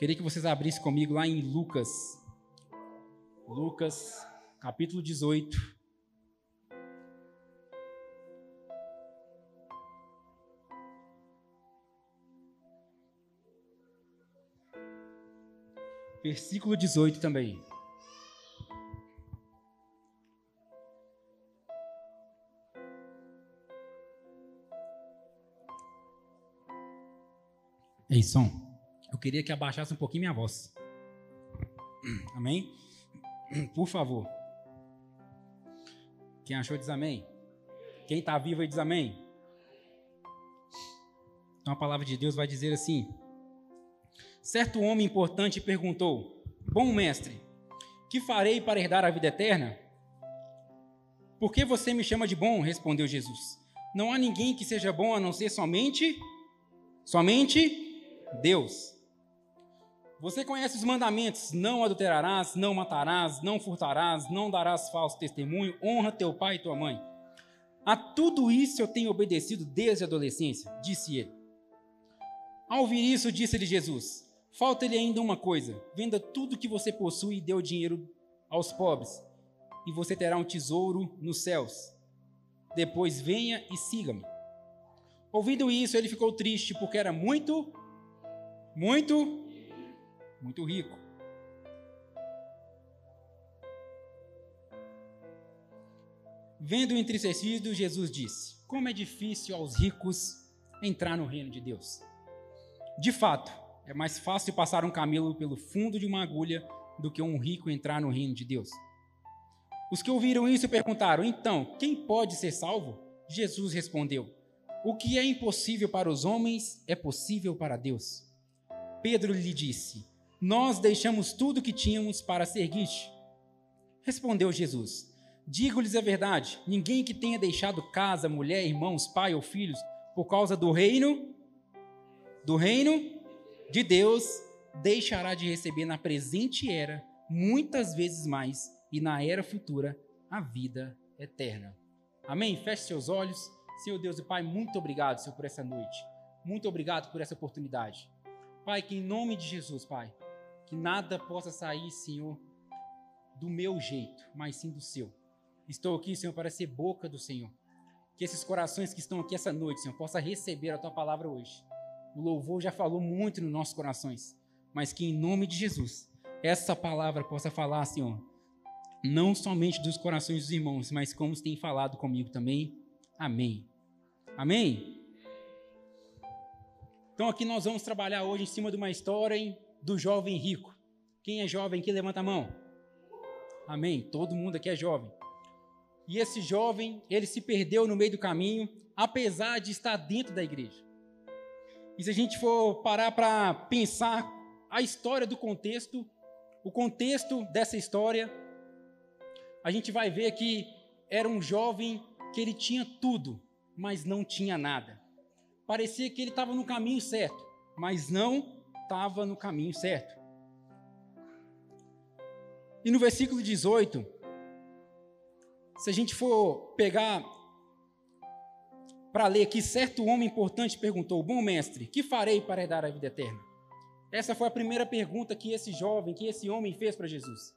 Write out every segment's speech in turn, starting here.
Queria que vocês abrissem comigo lá em Lucas. Lucas, capítulo 18. Versículo 18 também. Ei, som. Queria que abaixasse um pouquinho minha voz. Amém? Por favor. Quem achou diz amém. Quem está vivo diz amém. Então a palavra de Deus vai dizer assim: Certo homem importante perguntou: Bom mestre, que farei para herdar a vida eterna? Por que você me chama de bom? respondeu Jesus. Não há ninguém que seja bom a não ser somente somente Deus. Você conhece os mandamentos: não adulterarás, não matarás, não furtarás, não darás falso testemunho, honra teu pai e tua mãe. A tudo isso eu tenho obedecido desde a adolescência, disse ele. Ao ouvir isso, disse-lhe Jesus: Falta-lhe ainda uma coisa: venda tudo que você possui e dê o dinheiro aos pobres, e você terá um tesouro nos céus. Depois venha e siga-me. Ouvindo isso, ele ficou triste, porque era muito muito, muito rico. Vendo o entristecido, Jesus disse: Como é difícil aos ricos entrar no reino de Deus. De fato, é mais fácil passar um camelo pelo fundo de uma agulha do que um rico entrar no reino de Deus. Os que ouviram isso perguntaram: Então, quem pode ser salvo? Jesus respondeu: O que é impossível para os homens é possível para Deus. Pedro lhe disse: Nós deixamos tudo que tínhamos para seguir-te. Respondeu Jesus: Digo-lhes a verdade: ninguém que tenha deixado casa, mulher, irmãos, pai ou filhos, por causa do reino, do reino de Deus, deixará de receber na presente era muitas vezes mais e na era futura a vida eterna. Amém? Feche seus olhos. Senhor Deus e Pai, muito obrigado, Senhor, por essa noite. Muito obrigado por essa oportunidade. Pai, que em nome de Jesus, Pai, que nada possa sair, Senhor, do meu jeito, mas sim do seu. Estou aqui, Senhor, para ser boca do Senhor. Que esses corações que estão aqui essa noite, Senhor, possam receber a tua palavra hoje. O louvor já falou muito nos nossos corações, mas que em nome de Jesus, essa palavra possa falar, Senhor, não somente dos corações dos irmãos, mas como tem falado comigo também. Amém. Amém. Então aqui nós vamos trabalhar hoje em cima de uma história hein, do jovem rico. Quem é jovem aqui, levanta a mão. Amém. Todo mundo aqui é jovem. E esse jovem, ele se perdeu no meio do caminho, apesar de estar dentro da igreja. E se a gente for parar para pensar a história do contexto, o contexto dessa história, a gente vai ver que era um jovem que ele tinha tudo, mas não tinha nada parecia que ele estava no caminho certo, mas não estava no caminho certo. E no versículo 18, se a gente for pegar para ler aqui, certo homem importante perguntou: Bom mestre, que farei para herdar a vida eterna? Essa foi a primeira pergunta que esse jovem, que esse homem fez para Jesus.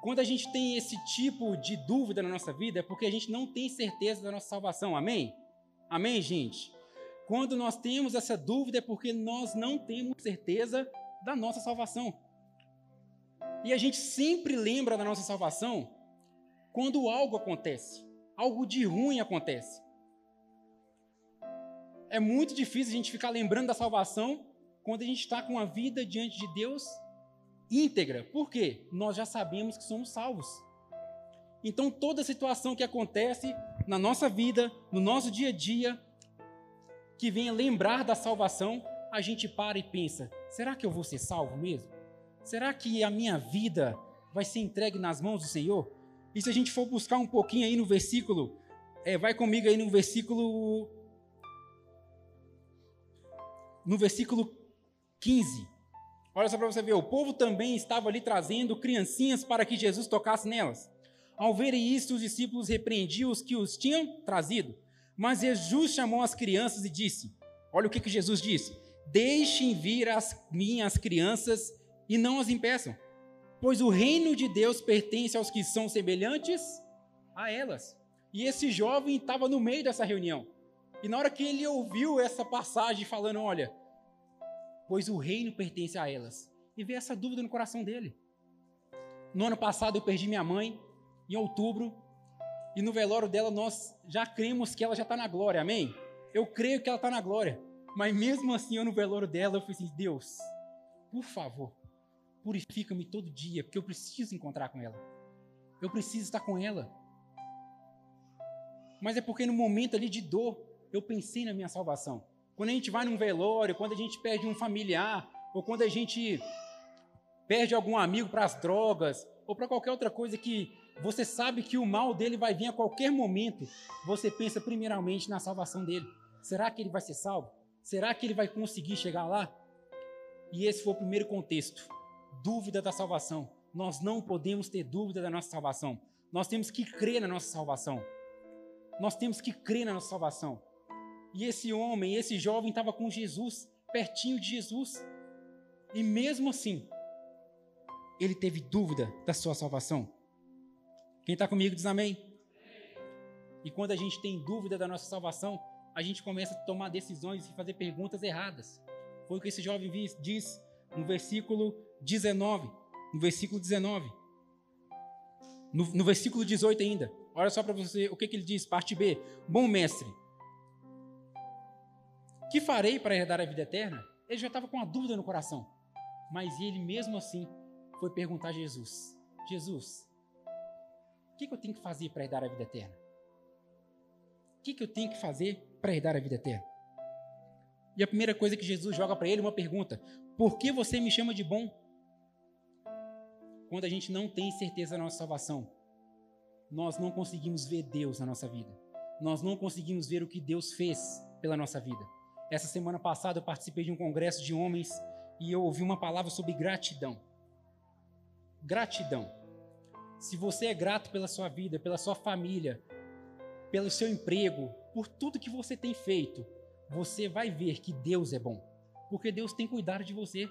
Quando a gente tem esse tipo de dúvida na nossa vida, é porque a gente não tem certeza da nossa salvação. Amém? Amém, gente? Quando nós temos essa dúvida é porque nós não temos certeza da nossa salvação. E a gente sempre lembra da nossa salvação quando algo acontece, algo de ruim acontece. É muito difícil a gente ficar lembrando da salvação quando a gente está com a vida diante de Deus íntegra. Por quê? Nós já sabemos que somos salvos. Então, toda situação que acontece na nossa vida, no nosso dia a dia, que venha lembrar da salvação, a gente para e pensa: será que eu vou ser salvo mesmo? Será que a minha vida vai ser entregue nas mãos do Senhor? E se a gente for buscar um pouquinho aí no versículo, é, vai comigo aí no versículo. No versículo 15. Olha só para você ver: o povo também estava ali trazendo criancinhas para que Jesus tocasse nelas. Ao verem isso, os discípulos repreendiam os que os tinham trazido. Mas Jesus chamou as crianças e disse: Olha o que, que Jesus disse: Deixem vir as minhas crianças e não as impeçam, pois o reino de Deus pertence aos que são semelhantes a elas. E esse jovem estava no meio dessa reunião. E na hora que ele ouviu essa passagem falando, olha, pois o reino pertence a elas, e veio essa dúvida no coração dele. No ano passado eu perdi minha mãe, em outubro, e no velório dela nós já cremos que ela já está na glória, amém? Eu creio que ela está na glória, mas mesmo assim eu no velório dela eu falei assim, Deus, por favor, purifica-me todo dia, porque eu preciso encontrar com ela. Eu preciso estar com ela. Mas é porque no momento ali de dor, eu pensei na minha salvação. Quando a gente vai num velório, quando a gente perde um familiar, ou quando a gente perde algum amigo para as drogas, ou para qualquer outra coisa que você sabe que o mal dele vai vir a qualquer momento, você pensa primeiramente na salvação dele. Será que ele vai ser salvo? Será que ele vai conseguir chegar lá? E esse foi o primeiro contexto. Dúvida da salvação. Nós não podemos ter dúvida da nossa salvação. Nós temos que crer na nossa salvação. Nós temos que crer na nossa salvação. E esse homem, esse jovem estava com Jesus, pertinho de Jesus. E mesmo assim, ele teve dúvida da sua salvação. Quem está comigo diz amém. E quando a gente tem dúvida da nossa salvação, a gente começa a tomar decisões e fazer perguntas erradas. Foi o que esse jovem diz no versículo 19. No versículo 19. No, no versículo 18 ainda. Olha só para você o que, que ele diz, parte B. Bom mestre, que farei para herdar a vida eterna? Ele já estava com uma dúvida no coração. Mas ele mesmo assim foi perguntar a Jesus: Jesus, que, que eu tenho que fazer para herdar a vida eterna? O que, que eu tenho que fazer para herdar a vida eterna? E a primeira coisa que Jesus joga para ele é uma pergunta: Por que você me chama de bom? Quando a gente não tem certeza da nossa salvação, nós não conseguimos ver Deus na nossa vida. Nós não conseguimos ver o que Deus fez pela nossa vida. Essa semana passada eu participei de um congresso de homens e eu ouvi uma palavra sobre gratidão. Gratidão. Se você é grato pela sua vida, pela sua família, pelo seu emprego, por tudo que você tem feito, você vai ver que Deus é bom, porque Deus tem cuidado de você.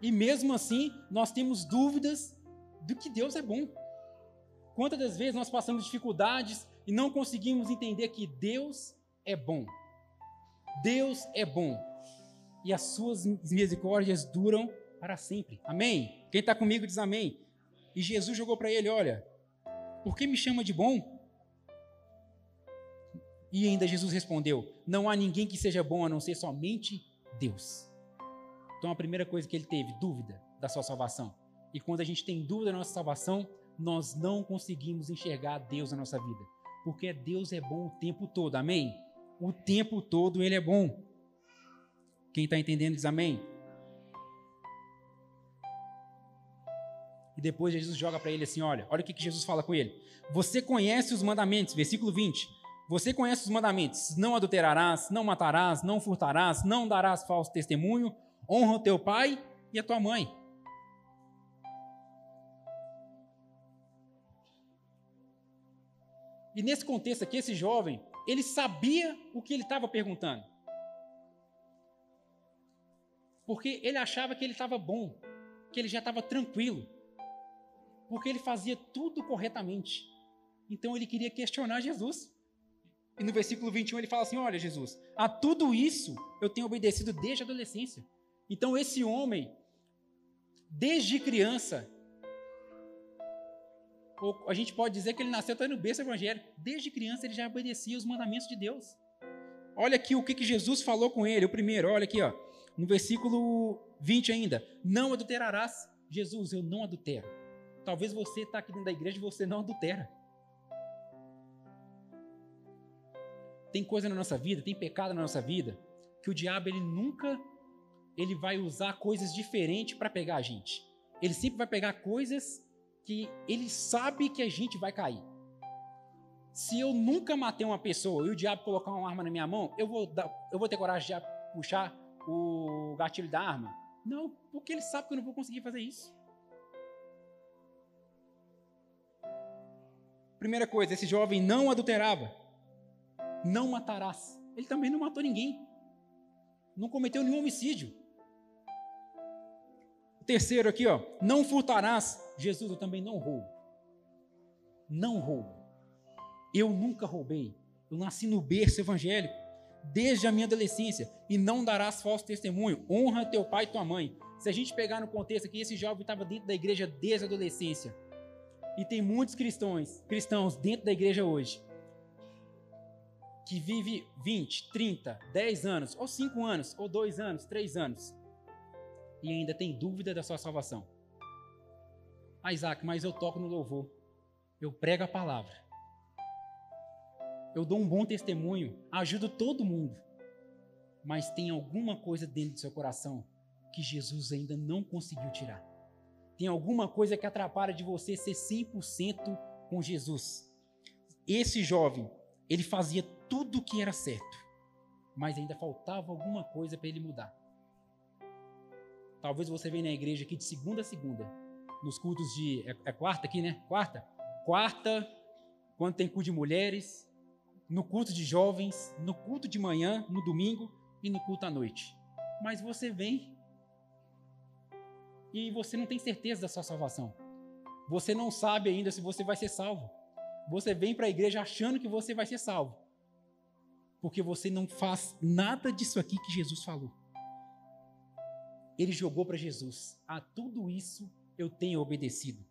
E mesmo assim, nós temos dúvidas do que Deus é bom. Quantas das vezes nós passamos dificuldades e não conseguimos entender que Deus é bom? Deus é bom e as suas misericórdias duram para sempre. Amém? Quem está comigo diz amém. E Jesus jogou para ele: Olha, por que me chama de bom? E ainda Jesus respondeu: Não há ninguém que seja bom a não ser somente Deus. Então a primeira coisa que ele teve, dúvida da sua salvação. E quando a gente tem dúvida da nossa salvação, nós não conseguimos enxergar Deus na nossa vida. Porque Deus é bom o tempo todo, amém? O tempo todo Ele é bom. Quem está entendendo diz amém. E depois Jesus joga para ele assim: olha, olha o que, que Jesus fala com ele. Você conhece os mandamentos, versículo 20. Você conhece os mandamentos: não adulterarás, não matarás, não furtarás, não darás falso testemunho, honra o teu pai e a tua mãe. E nesse contexto aqui, esse jovem, ele sabia o que ele estava perguntando. Porque ele achava que ele estava bom, que ele já estava tranquilo. Porque ele fazia tudo corretamente. Então ele queria questionar Jesus. E no versículo 21 ele fala assim: Olha, Jesus, a tudo isso eu tenho obedecido desde a adolescência. Então esse homem, desde criança, ou a gente pode dizer que ele nasceu até no berço evangélico. Desde criança ele já obedecia os mandamentos de Deus. Olha aqui o que, que Jesus falou com ele. O primeiro, olha aqui, ó, no versículo 20 ainda. Não adulterarás. Jesus, eu não adultero. Talvez você está aqui dentro da igreja e você não adultera. Tem coisa na nossa vida, tem pecado na nossa vida, que o diabo ele nunca ele vai usar coisas diferentes para pegar a gente. Ele sempre vai pegar coisas que ele sabe que a gente vai cair. Se eu nunca matei uma pessoa e o diabo colocar uma arma na minha mão, eu vou, dar, eu vou ter coragem de puxar o gatilho da arma? Não, porque ele sabe que eu não vou conseguir fazer isso. Primeira coisa, esse jovem não adulterava. Não matarás. Ele também não matou ninguém. não cometeu nenhum homicídio. O terceiro aqui, ó, não furtarás. Jesus, eu também não roubo. Não roubo. Eu nunca roubei. Eu nasci no berço evangélico desde a minha adolescência e não darás falso testemunho. Honra teu pai e tua mãe. Se a gente pegar no contexto aqui, esse jovem estava dentro da igreja desde a adolescência. E tem muitos cristãos, cristãos dentro da igreja hoje que vive 20, 30, 10 anos, ou 5 anos, ou 2 anos, 3 anos, e ainda tem dúvida da sua salvação. Ah, Isaac, mas eu toco no louvor, eu prego a palavra, eu dou um bom testemunho, ajudo todo mundo, mas tem alguma coisa dentro do seu coração que Jesus ainda não conseguiu tirar. Tem alguma coisa que atrapalha de você ser 100% com Jesus. Esse jovem, ele fazia tudo o que era certo, mas ainda faltava alguma coisa para ele mudar. Talvez você venha na igreja aqui de segunda a segunda, nos cultos de. É, é quarta aqui, né? Quarta? Quarta, quando tem culto de mulheres, no culto de jovens, no culto de manhã, no domingo e no culto à noite. Mas você vem e você não tem certeza da sua salvação. Você não sabe ainda se você vai ser salvo. Você vem para a igreja achando que você vai ser salvo. Porque você não faz nada disso aqui que Jesus falou. Ele jogou para Jesus: A tudo isso eu tenho obedecido.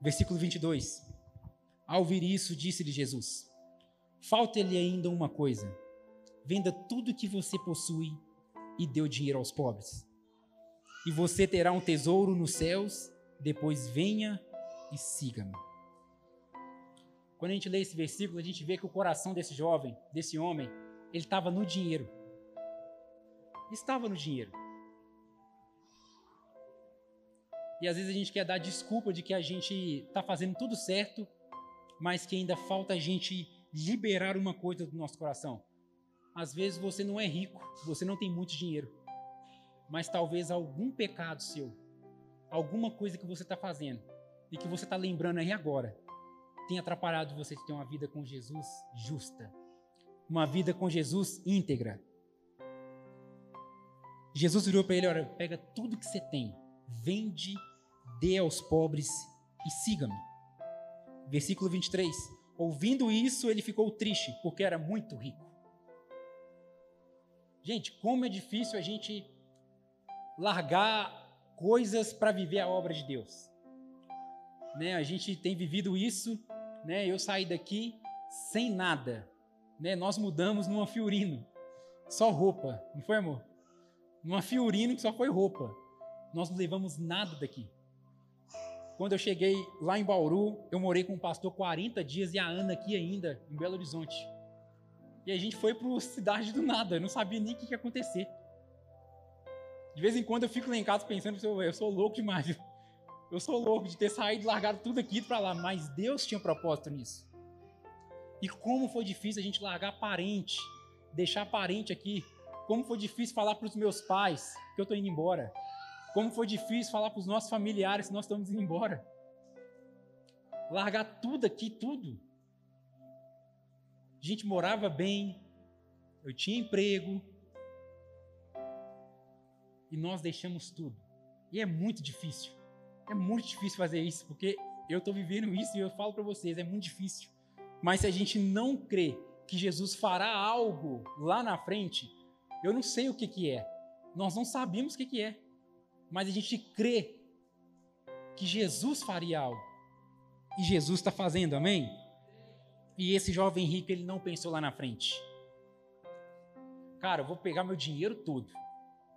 Versículo 22. Ao ouvir isso, disse-lhe Jesus: Falta-lhe ainda uma coisa. Venda tudo que você possui e o dinheiro aos pobres. E você terá um tesouro nos céus depois venha e siga-me. Quando a gente lê esse versículo, a gente vê que o coração desse jovem, desse homem, ele estava no dinheiro. Estava no dinheiro. E às vezes a gente quer dar desculpa de que a gente está fazendo tudo certo, mas que ainda falta a gente liberar uma coisa do nosso coração. Às vezes você não é rico, você não tem muito dinheiro, mas talvez algum pecado seu alguma coisa que você está fazendo e que você está lembrando aí agora tem atrapalhado você de ter uma vida com Jesus justa, uma vida com Jesus íntegra. Jesus virou para ele: olha, pega tudo que você tem, vende, dê aos pobres e siga-me. Versículo 23. Ouvindo isso, ele ficou triste, porque era muito rico. Gente, como é difícil a gente largar coisas para viver a obra de Deus. Né? A gente tem vivido isso, né? Eu saí daqui sem nada, né? Nós mudamos numa Fiorino, só roupa, não foi, amor? Numa Fiorino que só foi roupa. Nós não levamos nada daqui. Quando eu cheguei lá em Bauru, eu morei com o pastor 40 dias e a Ana aqui ainda, em Belo Horizonte. E a gente foi para cidade do nada, eu não sabia nem o que ia acontecer. De vez em quando eu fico lá em casa pensando, eu sou louco demais. Eu sou louco de ter saído, largado tudo aqui para lá, mas Deus tinha propósito nisso. E como foi difícil a gente largar parente, deixar parente aqui. Como foi difícil falar para os meus pais que eu estou indo embora. Como foi difícil falar para os nossos familiares que nós estamos indo embora. Largar tudo aqui, tudo. A gente morava bem, eu tinha emprego, e nós deixamos tudo. E é muito difícil. É muito difícil fazer isso, porque eu estou vivendo isso e eu falo para vocês, é muito difícil. Mas se a gente não crê que Jesus fará algo lá na frente, eu não sei o que, que é. Nós não sabemos o que, que é. Mas a gente crê que Jesus faria algo. E Jesus está fazendo, amém? E esse jovem rico, ele não pensou lá na frente. Cara, eu vou pegar meu dinheiro todo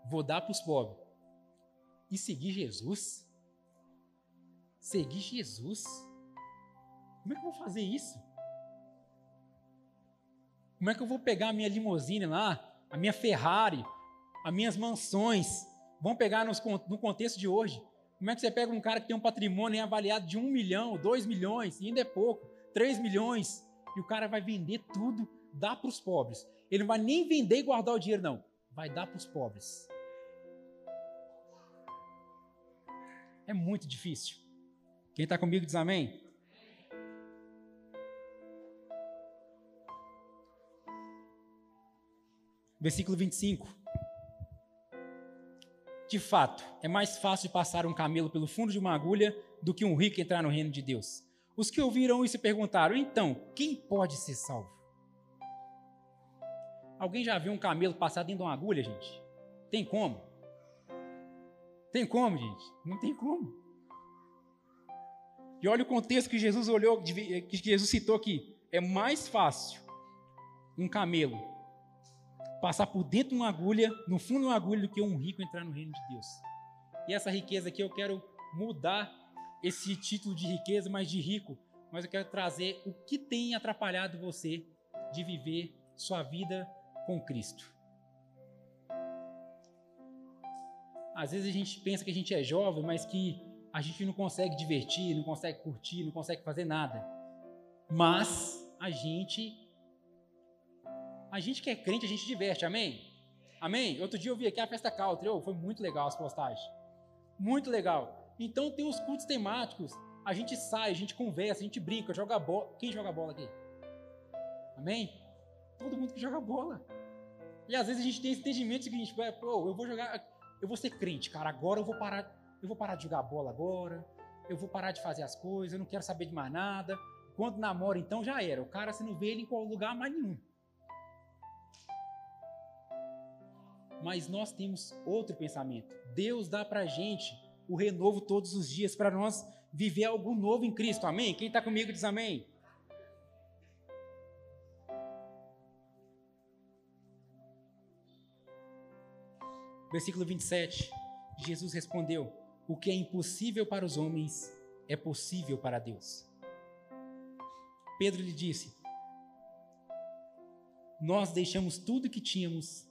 vou dar para os pobres. E seguir Jesus? Seguir Jesus? Como é que eu vou fazer isso? Como é que eu vou pegar a minha limusine lá, a minha Ferrari, as minhas mansões? Vamos pegar nos, no contexto de hoje. Como é que você pega um cara que tem um patrimônio avaliado de um milhão, dois milhões, e ainda é pouco, três milhões, e o cara vai vender tudo, dá para os pobres. Ele não vai nem vender e guardar o dinheiro, não. Vai dar para os pobres. É muito difícil. Quem está comigo diz amém. Versículo 25. De fato, é mais fácil passar um camelo pelo fundo de uma agulha do que um rico entrar no reino de Deus. Os que ouviram isso perguntaram: então, quem pode ser salvo? Alguém já viu um camelo passar dentro de uma agulha, gente? Tem como? Tem como, gente? Não tem como. E olha o contexto que Jesus olhou, que Jesus citou aqui. É mais fácil um camelo passar por dentro de uma agulha, no fundo de uma agulha, do que um rico entrar no reino de Deus. E essa riqueza aqui eu quero mudar esse título de riqueza, mas de rico. Mas eu quero trazer o que tem atrapalhado você de viver sua vida com Cristo. Às vezes a gente pensa que a gente é jovem, mas que a gente não consegue divertir, não consegue curtir, não consegue fazer nada. Mas a gente a gente que é crente, a gente diverte, amém? Amém? Outro dia eu vi aqui a festa country, oh, foi muito legal as postagens. Muito legal. Então tem os cultos temáticos, a gente sai, a gente conversa, a gente brinca, joga bola. Quem joga bola aqui? Amém? Todo mundo que joga bola. E às vezes a gente tem esse entendimento seguinte, pô, eu vou jogar, eu vou ser crente, cara, agora eu vou parar eu vou parar de jogar bola agora, eu vou parar de fazer as coisas, eu não quero saber de mais nada. Quando namora, então já era. O cara você não vê ele em qual lugar mais nenhum. Mas nós temos outro pensamento. Deus dá pra gente o renovo todos os dias para nós viver algo novo em Cristo. Amém? Quem está comigo diz amém. Versículo 27. Jesus respondeu: o que é impossível para os homens é possível para Deus. Pedro lhe disse: Nós deixamos tudo que tínhamos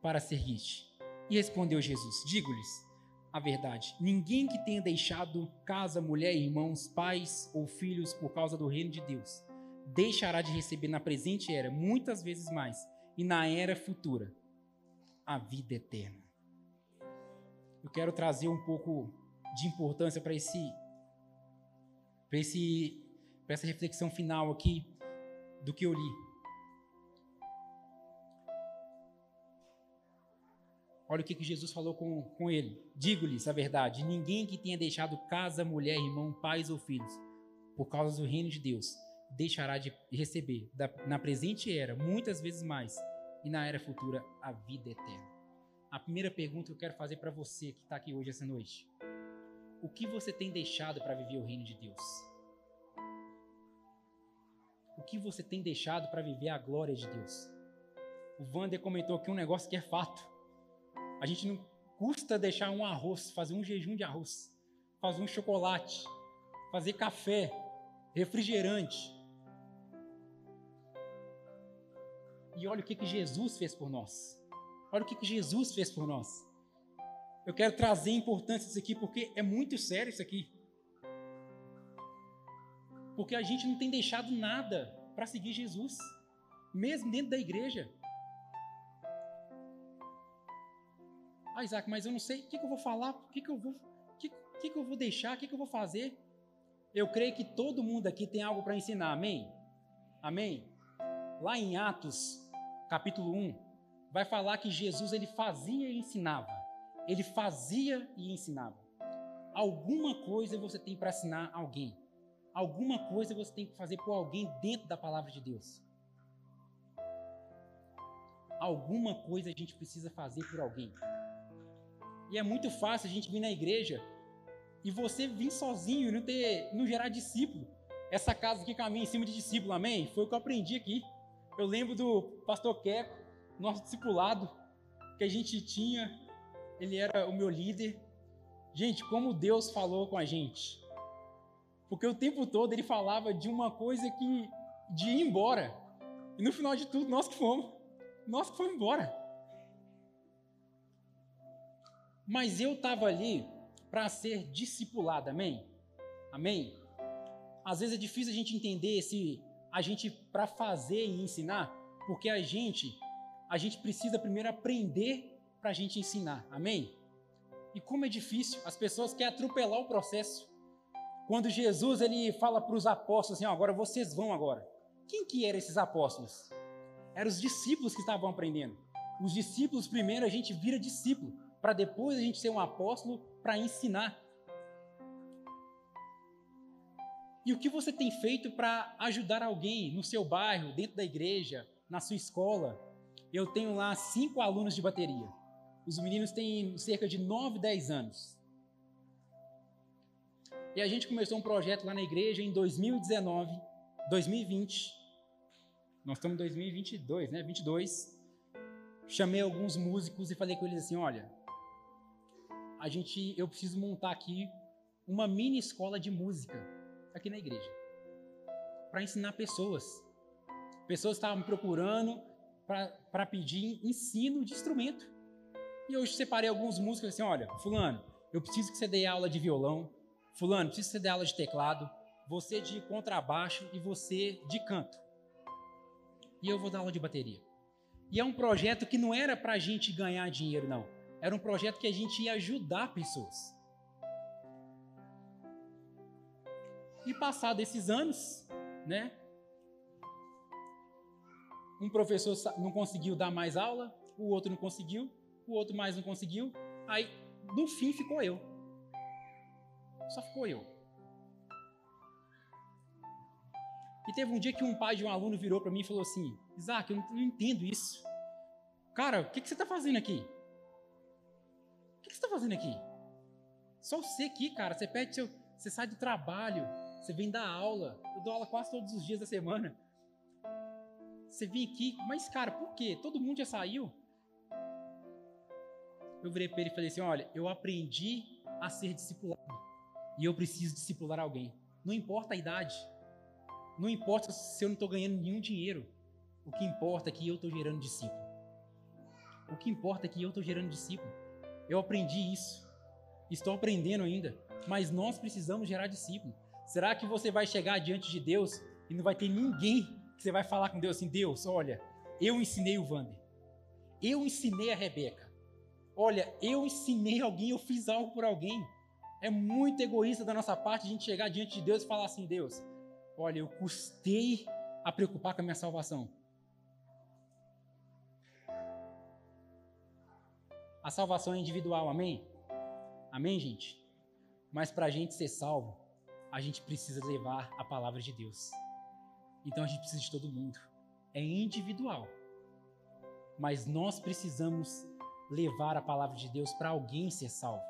para seguir-te. E respondeu Jesus: Digo-lhes a verdade: ninguém que tenha deixado casa, mulher, irmãos, pais ou filhos por causa do reino de Deus, deixará de receber na presente era muitas vezes mais, e na era futura a vida eterna eu quero trazer um pouco de importância para esse, para esse, essa reflexão final aqui do que eu li. Olha o que, que Jesus falou com, com ele. Digo-lhes a verdade: ninguém que tenha deixado casa, mulher, irmão, pais ou filhos, por causa do reino de Deus, deixará de receber, da, na presente era, muitas vezes mais, e na era futura, a vida eterna a primeira pergunta que eu quero fazer para você que está aqui hoje, essa noite: O que você tem deixado para viver o reino de Deus? O que você tem deixado para viver a glória de Deus? O Vander comentou aqui um negócio que é fato. A gente não custa deixar um arroz, fazer um jejum de arroz, fazer um chocolate, fazer café, refrigerante. E olha o que, que Jesus fez por nós. Olha o que Jesus fez por nós. Eu quero trazer importância disso aqui porque é muito sério isso aqui. Porque a gente não tem deixado nada para seguir Jesus, mesmo dentro da igreja. Ah, Isaac, mas eu não sei o que, que eu vou falar, o que, que eu vou, o que, que, que eu vou deixar, o que, que eu vou fazer. Eu creio que todo mundo aqui tem algo para ensinar, amém? Amém? Lá em Atos, capítulo 1, vai falar que Jesus ele fazia e ensinava. Ele fazia e ensinava. Alguma coisa você tem para ensinar alguém. Alguma coisa você tem que fazer por alguém dentro da palavra de Deus. Alguma coisa a gente precisa fazer por alguém. E é muito fácil a gente vir na igreja e você vir sozinho e não ter, não gerar discípulo. Essa casa aqui caminha em cima de discípulo, amém? Foi o que eu aprendi aqui. Eu lembro do pastor Queco, nosso discipulado que a gente tinha, ele era o meu líder. Gente, como Deus falou com a gente. Porque o tempo todo ele falava de uma coisa que de ir embora. E no final de tudo, nós que fomos. Nós que fomos embora. Mas eu estava ali para ser discipulado, amém? Amém? Às vezes é difícil a gente entender se a gente para fazer e ensinar, porque a gente a gente precisa primeiro aprender para a gente ensinar. Amém? E como é difícil, as pessoas querem atropelar o processo. Quando Jesus ele fala para os apóstolos assim, agora vocês vão agora. Quem que eram esses apóstolos? Eram os discípulos que estavam aprendendo. Os discípulos, primeiro, a gente vira discípulo, para depois a gente ser um apóstolo para ensinar. E o que você tem feito para ajudar alguém no seu bairro, dentro da igreja, na sua escola? Eu tenho lá cinco alunos de bateria. Os meninos têm cerca de 9, 10 anos. E a gente começou um projeto lá na igreja em 2019, 2020. Nós estamos em 2022, né? 22. Chamei alguns músicos e falei com eles assim: olha, a gente, eu preciso montar aqui uma mini escola de música aqui na igreja para ensinar pessoas. Pessoas estavam me procurando para pedir ensino de instrumento. E hoje separei alguns músicos assim: olha, Fulano, eu preciso que você dê aula de violão. Fulano, preciso que você dê aula de teclado. Você de contrabaixo e você de canto. E eu vou dar aula de bateria. E é um projeto que não era para a gente ganhar dinheiro, não. Era um projeto que a gente ia ajudar pessoas. E passado esses anos, né? Um professor não conseguiu dar mais aula, o outro não conseguiu, o outro mais não conseguiu. Aí, no fim, ficou eu. Só ficou eu. E teve um dia que um pai de um aluno virou para mim e falou assim: Isaac, eu não, entendo isso. Cara, o que, que você está fazendo aqui? Está fazendo aqui? Só você aqui, cara. Você pede seu. Você sai do trabalho, você vem dar aula. Eu dou aula quase todos os dias da semana. Você vem aqui, mas cara, por quê? Todo mundo já saiu. Eu virei para ele e falei assim: olha, eu aprendi a ser discipulado. E eu preciso discipular alguém. Não importa a idade. Não importa se eu não estou ganhando nenhum dinheiro. O que importa é que eu estou gerando discípulo. O que importa é que eu estou gerando discípulo. Eu aprendi isso. Estou aprendendo ainda. Mas nós precisamos gerar discípulo. Será que você vai chegar diante de Deus e não vai ter ninguém que você vai falar com Deus assim: Deus, olha, eu ensinei o Vander, eu ensinei a Rebeca, olha, eu ensinei alguém, eu fiz algo por alguém. É muito egoísta da nossa parte a gente chegar diante de Deus e falar assim: Deus, olha, eu custei a preocupar com a minha salvação. A salvação é individual, amém? Amém, gente? Mas para a gente ser salvo, a gente precisa levar a palavra de Deus. Então a gente precisa de todo mundo. É individual. Mas nós precisamos levar a palavra de Deus para alguém ser salvo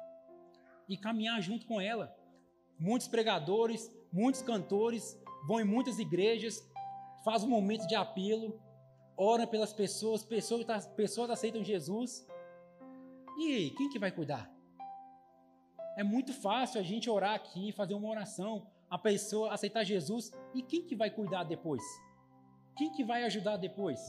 e caminhar junto com ela. Muitos pregadores, muitos cantores vão em muitas igrejas, faz um momento de apelo, ora pelas pessoas, pessoas, pessoas aceitam Jesus. E aí, quem que vai cuidar? É muito fácil a gente orar aqui, fazer uma oração, a pessoa aceitar Jesus, e quem que vai cuidar depois? Quem que vai ajudar depois?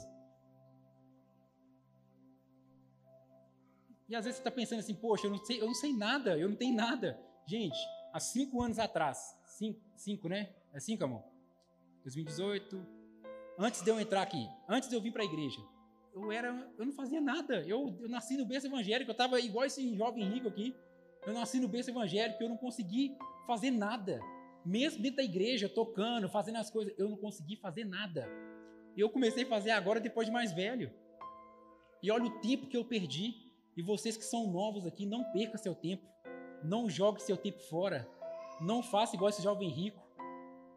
E às vezes você está pensando assim, poxa, eu não, sei, eu não sei nada, eu não tenho nada. Gente, há cinco anos atrás, cinco, cinco né? É cinco, amor? 2018, antes de eu entrar aqui, antes de eu vir para a igreja, eu era, eu não fazia nada. Eu, eu nasci no berço evangélico, eu estava igual esse jovem rico aqui. Eu nasci no berço evangélico, eu não consegui fazer nada. Mesmo dentro da igreja, tocando, fazendo as coisas, eu não consegui fazer nada. Eu comecei a fazer agora depois de mais velho. E olha o tempo que eu perdi. E vocês que são novos aqui, não perca seu tempo. Não jogue seu tempo fora. Não faça igual esse jovem rico.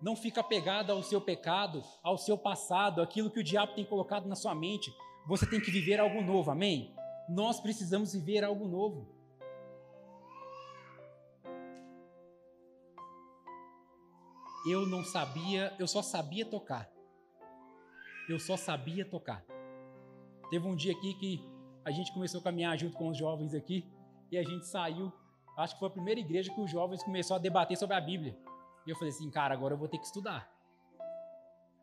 Não fica apegado ao seu pecado, ao seu passado, aquilo que o diabo tem colocado na sua mente. Você tem que viver algo novo, amém? Nós precisamos viver algo novo. eu não sabia, eu só sabia tocar. Eu só sabia tocar. Teve um dia aqui que a gente começou a caminhar junto com os jovens aqui e a gente saiu. Acho que foi a primeira igreja que os jovens começaram a debater sobre a Bíblia. E eu falei assim, cara, agora eu vou ter que estudar.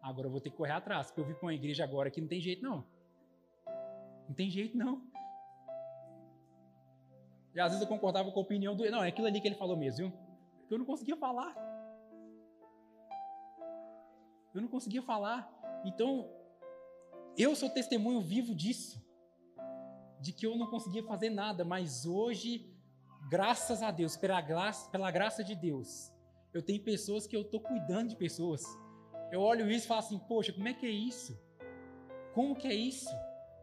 Agora eu vou ter que correr atrás, porque eu vim para uma igreja agora que não tem jeito não. Não tem jeito não. E às vezes eu concordava com a opinião do. Não, é aquilo ali que ele falou mesmo, viu? Porque eu não conseguia falar. Eu não conseguia falar. Então, eu sou testemunho vivo disso. De que eu não conseguia fazer nada, mas hoje, graças a Deus, pela graça, pela graça de Deus, eu tenho pessoas que eu estou cuidando de pessoas. Eu olho isso e falo assim, poxa, como é que é isso? Como que é isso?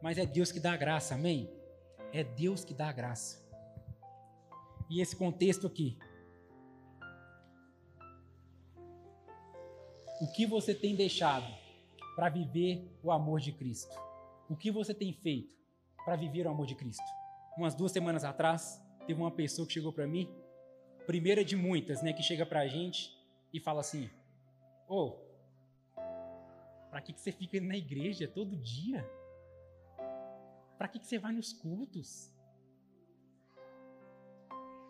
Mas é Deus que dá a graça, amém? É Deus que dá a graça. E esse contexto aqui. O que você tem deixado para viver o amor de Cristo? O que você tem feito para viver o amor de Cristo? Umas duas semanas atrás, teve uma pessoa que chegou para mim, primeira de muitas, né, que chega para a gente e fala assim: Ô, oh, para que, que você fica na igreja todo dia? Para que, que você vai nos cultos?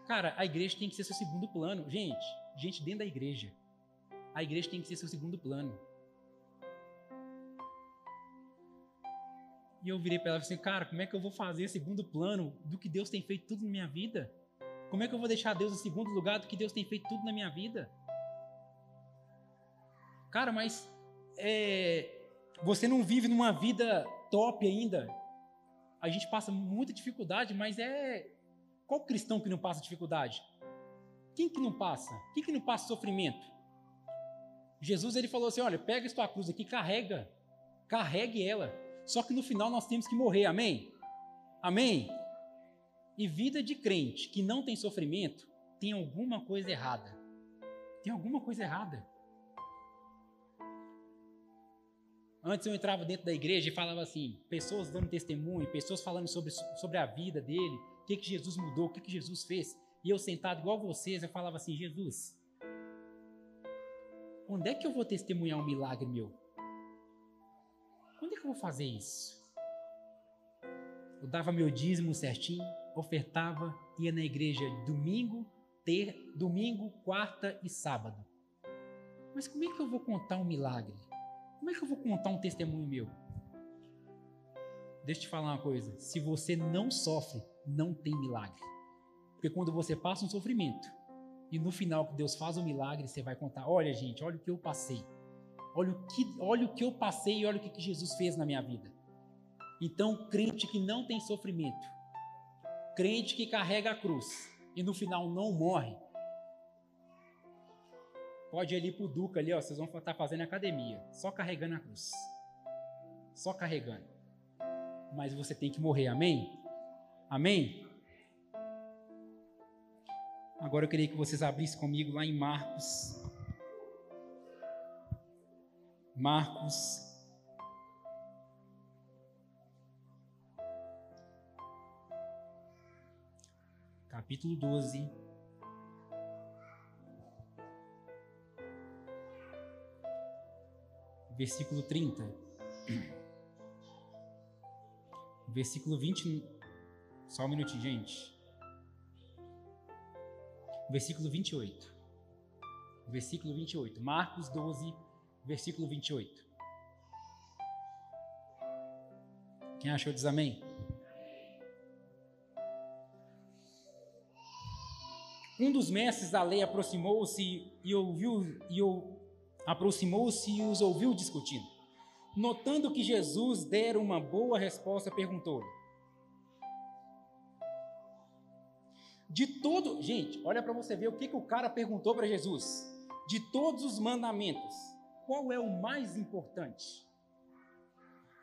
Cara, a igreja tem que ser seu segundo plano. Gente, gente dentro da igreja. A igreja tem que ser seu segundo plano. E eu virei para ela e falei assim, cara, como é que eu vou fazer segundo plano do que Deus tem feito tudo na minha vida? Como é que eu vou deixar Deus em segundo lugar do que Deus tem feito tudo na minha vida? Cara, mas é, você não vive numa vida top ainda. A gente passa muita dificuldade, mas é. Qual cristão que não passa dificuldade? Quem que não passa? Quem que não passa sofrimento? Jesus ele falou assim: olha, pega a tua cruz aqui, carrega, carregue ela. Só que no final nós temos que morrer, amém? Amém? E vida de crente que não tem sofrimento, tem alguma coisa errada. Tem alguma coisa errada. Antes eu entrava dentro da igreja e falava assim, pessoas dando testemunho, pessoas falando sobre, sobre a vida dele, o que, que Jesus mudou, o que, que Jesus fez. E eu sentado igual vocês, eu falava assim, Jesus, onde é que eu vou testemunhar um milagre meu? Onde é que eu vou fazer isso? Eu dava meu dízimo certinho, ofertava, ia na igreja domingo, ter, domingo, quarta e sábado. Mas como é que eu vou contar um milagre? Como é que eu vou contar um testemunho meu? Deixa eu te falar uma coisa: se você não sofre, não tem milagre. Porque quando você passa um sofrimento e no final que Deus faz um milagre, você vai contar: olha, gente, olha o que eu passei. Olha o que, olha o que eu passei e olha o que Jesus fez na minha vida. Então, crente que não tem sofrimento, crente que carrega a cruz e no final não morre, Pode ir ali pro Duca ali, ó, vocês vão estar fazendo academia, só carregando a cruz. Só carregando. Mas você tem que morrer, amém? Amém? Agora eu queria que vocês abrissem comigo lá em Marcos. Marcos capítulo 12. Versículo 30. Versículo 20. Só um minutinho, gente. Versículo 28. Versículo 28. Marcos 12, versículo 28. Quem achou diz amém? Um dos mestres da lei aproximou-se e ouviu e, aproximou-se e os ouviu discutindo. Notando que Jesus dera uma boa resposta, perguntou-lhe: De todo, gente, olha para você ver o que, que o cara perguntou para Jesus. De todos os mandamentos, qual é o mais importante?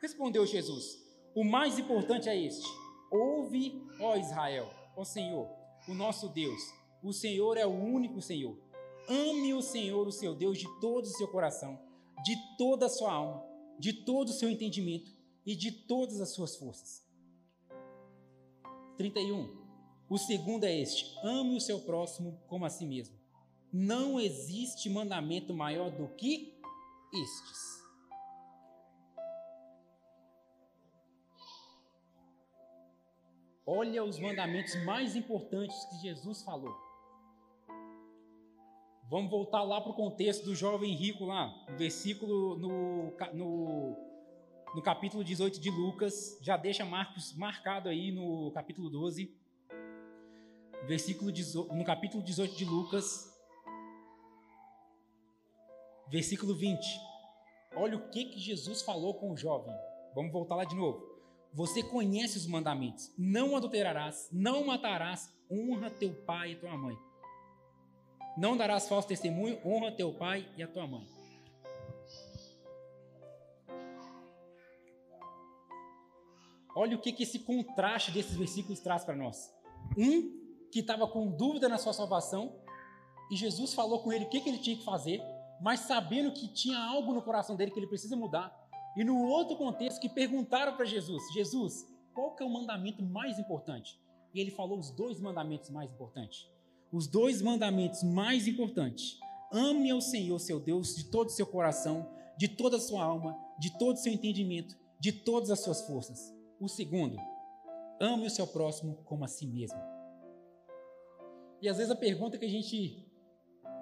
Respondeu Jesus: O mais importante é este: Ouve, ó Israel, ó Senhor, o nosso Deus. O Senhor é o único Senhor. Ame o Senhor, o seu Deus, de todo o seu coração, de toda a sua alma, de todo o seu entendimento e de todas as suas forças. 31. O segundo é este: ame o seu próximo como a si mesmo. Não existe mandamento maior do que estes. Olha os mandamentos mais importantes que Jesus falou. Vamos voltar lá para o contexto do jovem rico lá, versículo no, no, no capítulo 18 de Lucas, já deixa Marcos marcado aí no capítulo 12, versículo no capítulo 18 de Lucas, versículo 20. Olha o que, que Jesus falou com o jovem. Vamos voltar lá de novo. Você conhece os mandamentos: não adulterarás, não matarás, honra teu pai e tua mãe. Não darás falso testemunho, honra teu pai e a tua mãe. olha o que, que esse contraste desses versículos traz para nós. Um que estava com dúvida na sua salvação, e Jesus falou com ele o que, que ele tinha que fazer, mas sabendo que tinha algo no coração dele que ele precisa mudar. E no outro contexto, que perguntaram para Jesus: Jesus, qual que é o mandamento mais importante? E ele falou os dois mandamentos mais importantes. Os dois mandamentos mais importantes. Ame ao Senhor, seu Deus, de todo o seu coração, de toda a sua alma, de todo o seu entendimento, de todas as suas forças. O segundo, ame o seu próximo como a si mesmo. E às vezes a pergunta que a gente,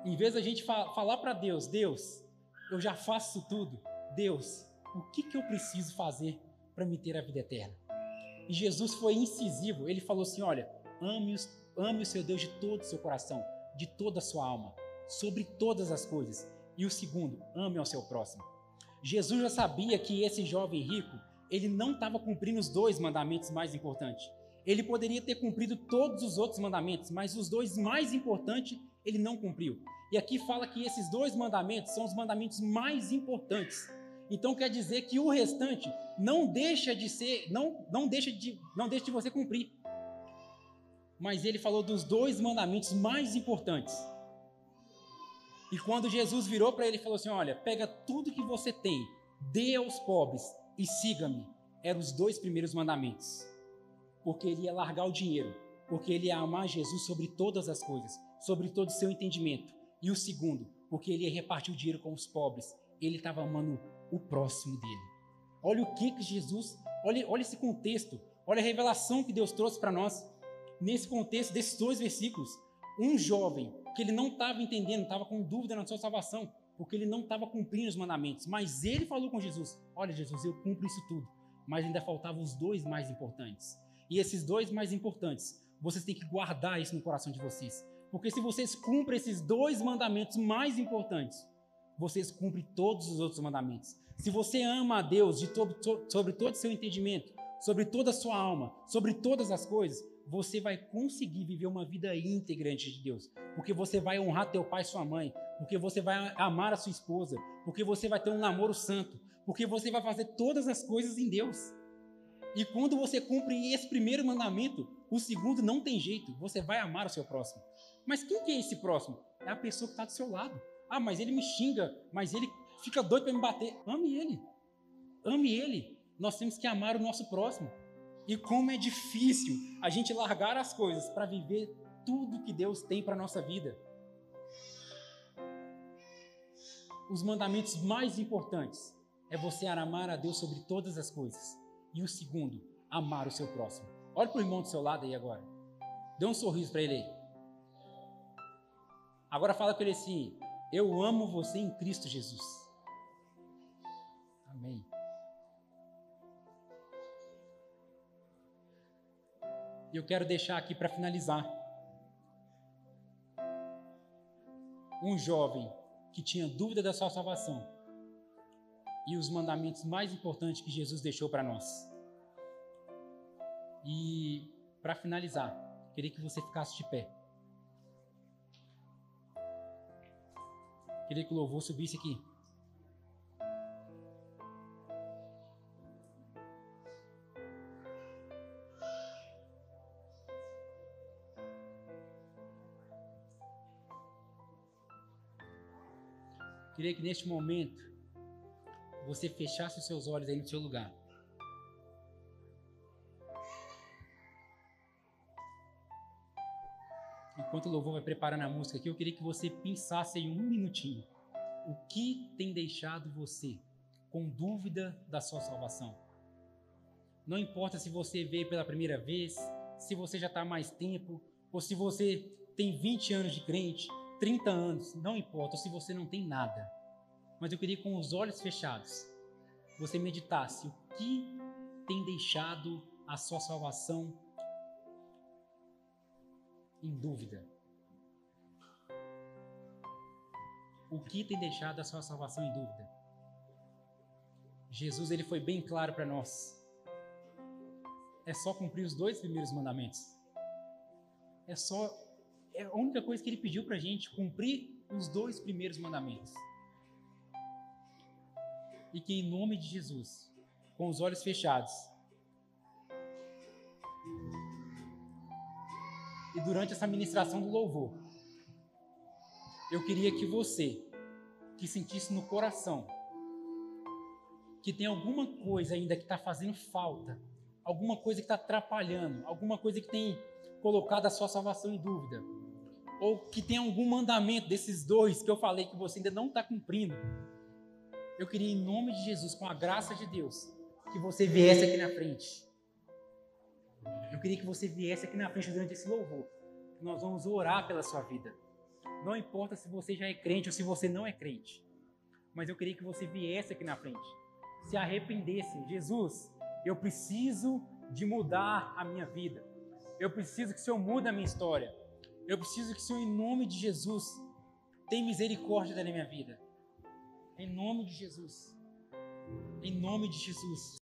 em vez da gente falar para Deus, Deus, eu já faço tudo, Deus, o que, que eu preciso fazer para me ter a vida eterna? E Jesus foi incisivo, ele falou assim: olha, ame, os, ame o seu Deus de todo o seu coração, de toda a sua alma, sobre todas as coisas. E o segundo, ame ao seu próximo. Jesus já sabia que esse jovem rico, ele não estava cumprindo os dois mandamentos mais importantes. Ele poderia ter cumprido todos os outros mandamentos, mas os dois mais importantes ele não cumpriu. E aqui fala que esses dois mandamentos são os mandamentos mais importantes. Então quer dizer que o restante não deixa de ser, não, não deixa de, não deixa de você cumprir. Mas ele falou dos dois mandamentos mais importantes. E quando Jesus virou para ele e falou assim: Olha, pega tudo que você tem, dê aos pobres e siga-me. Eram os dois primeiros mandamentos porque ele ia largar o dinheiro, porque ele ia amar Jesus sobre todas as coisas, sobre todo o seu entendimento. E o segundo, porque ele ia repartir o dinheiro com os pobres. Ele estava amando o próximo dele. Olha o que, que Jesus, olha, olha esse contexto, olha a revelação que Deus trouxe para nós nesse contexto desses dois versículos. Um jovem que ele não estava entendendo, estava com dúvida na sua salvação, porque ele não estava cumprindo os mandamentos, mas ele falou com Jesus: Olha, Jesus, eu cumpro isso tudo, mas ainda faltavam os dois mais importantes. E esses dois mais importantes, vocês têm que guardar isso no coração de vocês. Porque se vocês cumprem esses dois mandamentos mais importantes, vocês cumprem todos os outros mandamentos. Se você ama a Deus de todo, sobre todo o seu entendimento, sobre toda a sua alma, sobre todas as coisas, você vai conseguir viver uma vida íntegra diante de Deus. Porque você vai honrar teu pai e sua mãe, porque você vai amar a sua esposa, porque você vai ter um namoro santo, porque você vai fazer todas as coisas em Deus. E quando você cumpre esse primeiro mandamento, o segundo não tem jeito, você vai amar o seu próximo. Mas quem que é esse próximo? É a pessoa que está do seu lado. Ah, mas ele me xinga, mas ele fica doido para me bater. Ame ele. Ame ele. Nós temos que amar o nosso próximo. E como é difícil a gente largar as coisas para viver tudo que Deus tem para nossa vida. Os mandamentos mais importantes é você amar a Deus sobre todas as coisas e o segundo, amar o seu próximo. Olha para o irmão do seu lado aí agora. Dê um sorriso para ele aí. Agora fala com ele assim: Eu amo você em Cristo Jesus. Amém. E eu quero deixar aqui para finalizar. Um jovem que tinha dúvida da sua salvação e os mandamentos mais importantes que Jesus deixou para nós. E para finalizar, queria que você ficasse de pé. Queria que o louvor subisse aqui. Queria que neste momento você fechasse os seus olhos aí no seu lugar. Enquanto o louvor vai preparando a música aqui, eu queria que você pensasse em um minutinho. O que tem deixado você com dúvida da sua salvação? Não importa se você veio pela primeira vez, se você já está há mais tempo, ou se você tem 20 anos de crente, 30 anos, não importa, se você não tem nada mas eu queria com os olhos fechados você meditasse o que tem deixado a sua salvação em dúvida. O que tem deixado a sua salvação em dúvida? Jesus ele foi bem claro para nós. É só cumprir os dois primeiros mandamentos. É só é a única coisa que ele pediu para a gente, cumprir os dois primeiros mandamentos. E que em nome de Jesus, com os olhos fechados, e durante essa ministração do louvor, eu queria que você, que sentisse no coração, que tem alguma coisa ainda que está fazendo falta, alguma coisa que está atrapalhando, alguma coisa que tem colocado a sua salvação em dúvida, ou que tem algum mandamento desses dois que eu falei que você ainda não está cumprindo, eu queria, em nome de Jesus, com a graça de Deus, que você viesse aqui na frente. Eu queria que você viesse aqui na frente durante esse louvor. Nós vamos orar pela sua vida. Não importa se você já é crente ou se você não é crente. Mas eu queria que você viesse aqui na frente. Se arrependesse. Jesus, eu preciso de mudar a minha vida. Eu preciso que o Senhor mude a minha história. Eu preciso que o Senhor, em nome de Jesus, tenha misericórdia da minha vida. Em nome de Jesus. Em nome de Jesus.